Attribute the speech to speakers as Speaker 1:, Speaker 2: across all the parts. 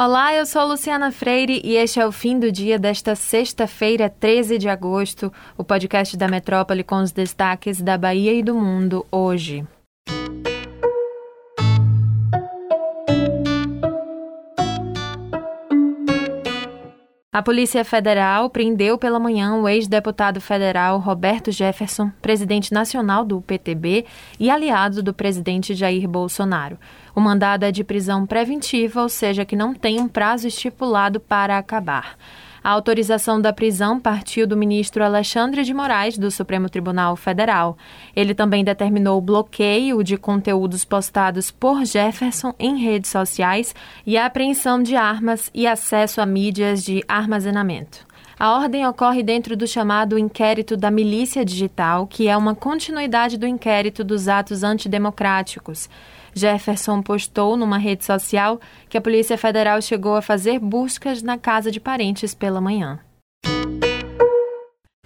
Speaker 1: Olá, eu sou Luciana Freire e este é o fim do dia desta sexta-feira, 13 de agosto, o podcast da Metrópole com os destaques da Bahia e do mundo hoje. A Polícia Federal prendeu pela manhã o ex-deputado federal Roberto Jefferson, presidente nacional do PTB e aliado do presidente Jair Bolsonaro. O mandado é de prisão preventiva, ou seja, que não tem um prazo estipulado para acabar. A autorização da prisão partiu do ministro Alexandre de Moraes, do Supremo Tribunal Federal. Ele também determinou o bloqueio de conteúdos postados por Jefferson em redes sociais e a apreensão de armas e acesso a mídias de armazenamento. A ordem ocorre dentro do chamado inquérito da milícia digital, que é uma continuidade do inquérito dos atos antidemocráticos. Jefferson postou numa rede social que a Polícia Federal chegou a fazer buscas na casa de parentes pela manhã.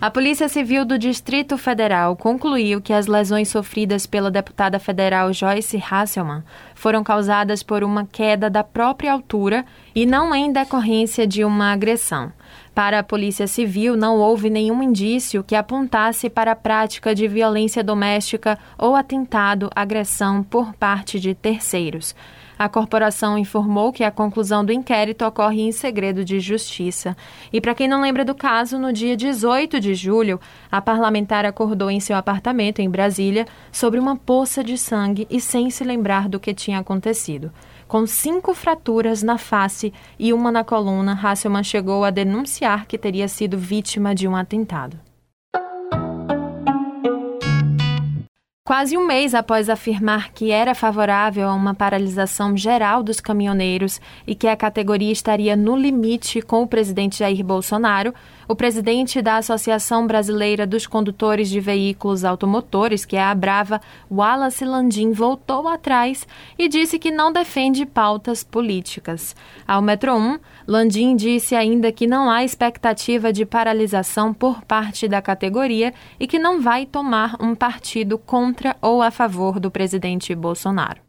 Speaker 1: A Polícia Civil do Distrito Federal concluiu que as lesões sofridas pela deputada federal Joyce Hasselman foram causadas por uma queda da própria altura e não em decorrência de uma agressão. Para a Polícia Civil, não houve nenhum indício que apontasse para a prática de violência doméstica ou atentado, agressão por parte de terceiros. A corporação informou que a conclusão do inquérito ocorre em segredo de justiça. E para quem não lembra do caso, no dia 18 de julho, a parlamentar acordou em seu apartamento em Brasília sobre uma poça de sangue e sem se lembrar do que tinha acontecido. Com cinco fraturas na face e uma na coluna, Hasselman chegou a denunciar que teria sido vítima de um atentado. Quase um mês após afirmar que era favorável a uma paralisação geral dos caminhoneiros e que a categoria estaria no limite com o presidente Jair Bolsonaro, o presidente da Associação Brasileira dos Condutores de Veículos Automotores, que é a Brava, Wallace Landim, voltou atrás e disse que não defende pautas políticas. Ao Metro 1, Landim disse ainda que não há expectativa de paralisação por parte da categoria e que não vai tomar um partido contra ou a favor do presidente Bolsonaro.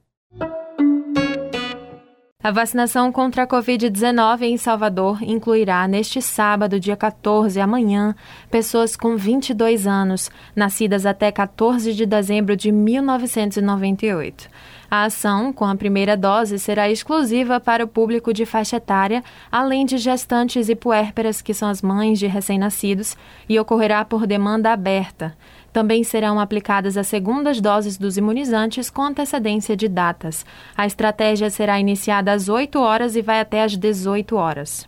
Speaker 1: A vacinação contra a Covid-19 em Salvador incluirá neste sábado, dia 14, amanhã, pessoas com 22 anos, nascidas até 14 de dezembro de 1998. A ação, com a primeira dose, será exclusiva para o público de faixa etária, além de gestantes e puérperas, que são as mães de recém-nascidos, e ocorrerá por demanda aberta. Também serão aplicadas as segundas doses dos imunizantes com antecedência de datas. A estratégia será iniciada às 8 horas e vai até às 18 horas.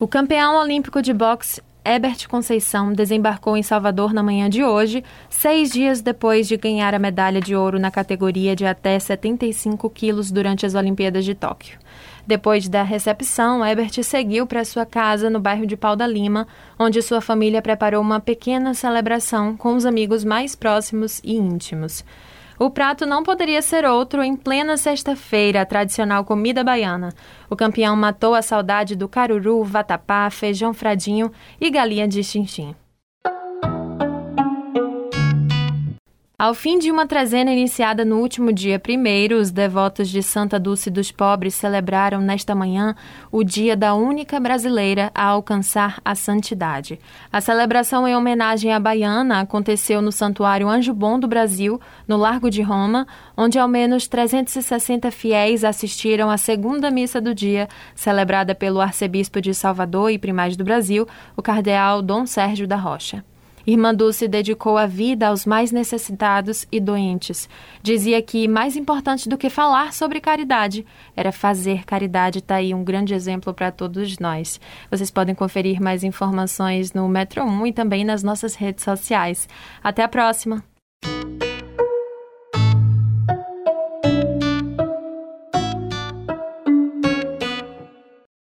Speaker 1: O campeão olímpico de boxe Herbert Conceição desembarcou em Salvador na manhã de hoje, seis dias depois de ganhar a medalha de ouro na categoria de até 75 quilos durante as Olimpíadas de Tóquio. Depois da recepção, Herbert seguiu para sua casa no bairro de Pau da Lima, onde sua família preparou uma pequena celebração com os amigos mais próximos e íntimos. O prato não poderia ser outro em plena sexta-feira, a tradicional comida baiana. O campeão matou a saudade do caruru, vatapá, feijão fradinho e galinha de xinxim. Ao fim de uma trezena iniciada no último dia primeiro, os devotos de Santa Dulce dos Pobres celebraram nesta manhã o dia da única brasileira a alcançar a santidade. A celebração em homenagem à baiana aconteceu no Santuário Anjo Bom do Brasil, no Largo de Roma, onde ao menos 360 fiéis assistiram à segunda missa do dia, celebrada pelo arcebispo de Salvador e primaz do Brasil, o cardeal Dom Sérgio da Rocha. Irmã Dulce dedicou a vida aos mais necessitados e doentes. Dizia que mais importante do que falar sobre caridade era fazer caridade. Está aí um grande exemplo para todos nós. Vocês podem conferir mais informações no Metro 1 e também nas nossas redes sociais. Até a próxima!